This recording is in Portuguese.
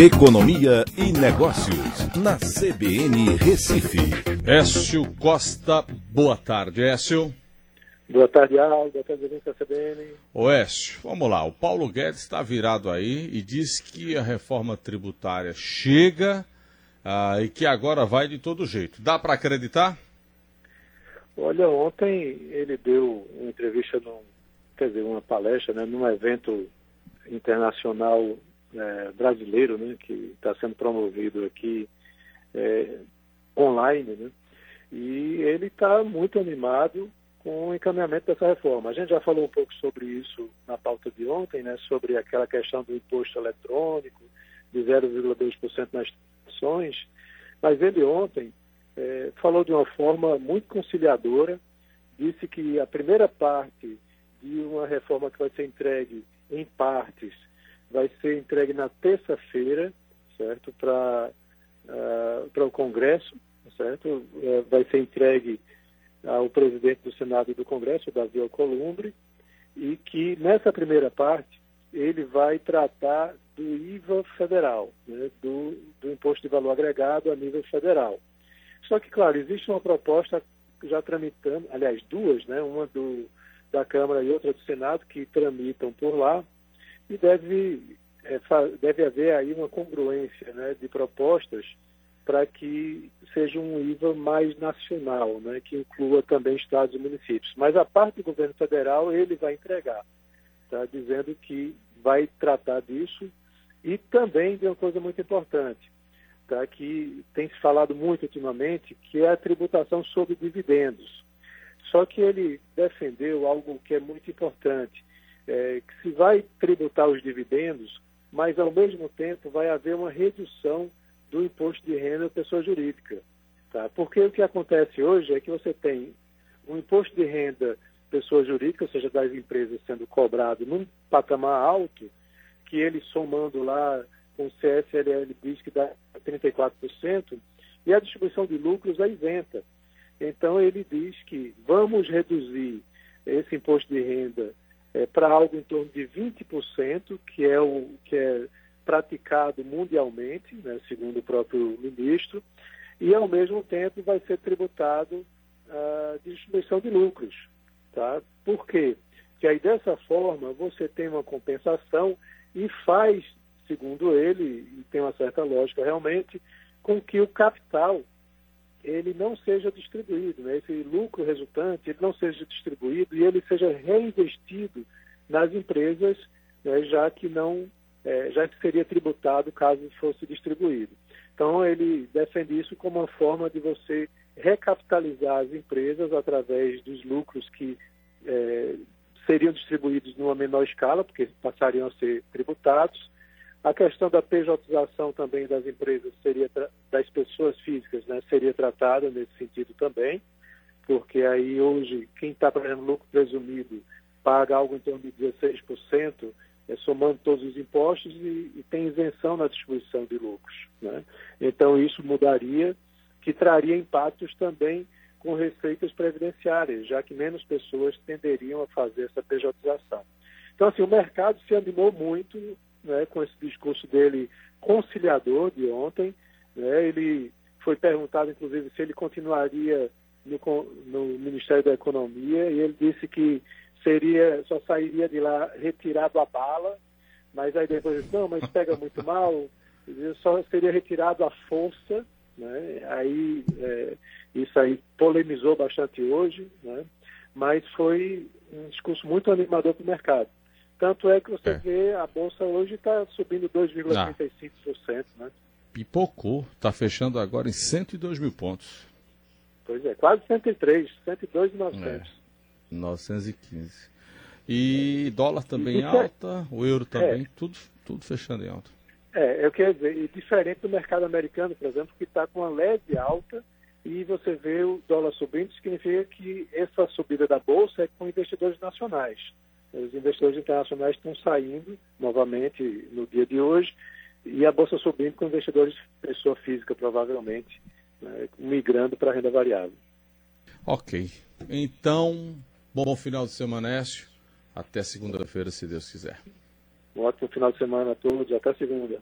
Economia e Negócios, na CBN Recife. Écio Costa, boa tarde, Écio. Boa tarde, Aldo. Boa tarde, da CBN. Ô Écio, vamos lá. O Paulo Guedes está virado aí e diz que a reforma tributária chega ah, e que agora vai de todo jeito. Dá para acreditar? Olha, ontem ele deu uma entrevista, num, quer dizer, uma palestra, né, num evento internacional é, brasileiro, né, que está sendo promovido aqui é, online, né, e ele está muito animado com o encaminhamento dessa reforma. A gente já falou um pouco sobre isso na pauta de ontem, né, sobre aquela questão do imposto eletrônico de 0,2% nas ações, mas ele ontem é, falou de uma forma muito conciliadora, disse que a primeira parte de uma reforma que vai ser entregue em partes vai ser entregue na terça-feira, certo, para uh, para o Congresso, certo, uh, vai ser entregue ao presidente do Senado e do Congresso, Davi Alcolumbre, e que nessa primeira parte ele vai tratar do IVA federal, né, do, do Imposto de Valor Agregado a nível federal. Só que, claro, existe uma proposta já tramitando, aliás, duas, né, uma do, da Câmara e outra do Senado, que tramitam por lá, e deve, é, deve haver aí uma congruência né, de propostas para que seja um IVA mais nacional, né, que inclua também estados e municípios. Mas a parte do governo federal ele vai entregar, tá, dizendo que vai tratar disso e também de uma coisa muito importante, tá, que tem se falado muito ultimamente, que é a tributação sobre dividendos. Só que ele defendeu algo que é muito importante, é, que se vai tributar os dividendos, mas ao mesmo tempo vai haver uma redução do imposto de renda da pessoa jurídica. Tá? Porque o que acontece hoje é que você tem um imposto de renda pessoa jurídica, ou seja, das empresas sendo cobrado num patamar alto, que ele somando lá com o CSLL diz que dá 34%, e a distribuição de lucros é isenta. Então ele diz que vamos reduzir esse imposto de renda é, para algo em torno de 20%, que é o que é praticado mundialmente, né, segundo o próprio ministro, e ao mesmo tempo vai ser tributado a uh, distribuição de lucros. Tá? Por quê? Porque aí dessa forma você tem uma compensação e faz, segundo ele, e tem uma certa lógica realmente, com que o capital ele não seja distribuído, né? esse lucro resultante ele não seja distribuído e ele seja reinvestido nas empresas, né? já que não, é, já que seria tributado caso fosse distribuído. Então ele defende isso como uma forma de você recapitalizar as empresas através dos lucros que é, seriam distribuídos numa menor escala, porque passariam a ser tributados, a questão da pejotização também das empresas seria das pessoas físicas, né, seria tratada nesse sentido também, porque aí hoje quem está pagando lucro presumido paga algo em torno de 16%, é, somando todos os impostos e, e, tem isenção na distribuição de lucros. Né? Então isso mudaria, que traria impactos também com receitas previdenciárias, já que menos pessoas tenderiam a fazer essa pejotização. Então, assim, o mercado se animou muito né, com esse discurso dele conciliador de ontem. Né, ele foi perguntado, inclusive, se ele continuaria no, no, Ministério da Economia e ele disse que seria só sairia de lá retirado a bala, mas aí depois disse, não, mas pega muito mal, só seria retirado a força, né? Aí é, isso aí polemizou bastante hoje, né? Mas foi um discurso muito animador para o mercado. Tanto é que você é. vê a bolsa hoje está subindo 2,35%, né? Pipocou, está fechando agora em 102 mil pontos. Pois é, quase 103, 102,900. É, 915. E dólar também e, alta, o euro também, é, tudo, tudo fechando em alta. É, eu quero dizer, e diferente do mercado americano, por exemplo, que está com uma leve alta e você vê o dólar subindo, significa que essa subida da bolsa é com investidores nacionais. Os investidores internacionais estão saindo novamente no dia de hoje e a bolsa subindo com investidores pessoa física, provavelmente, né, migrando para a renda variável. Ok. Então, bom final de semana, Écio. Até segunda-feira, se Deus quiser. Um ótimo final de semana a todos. Até segunda.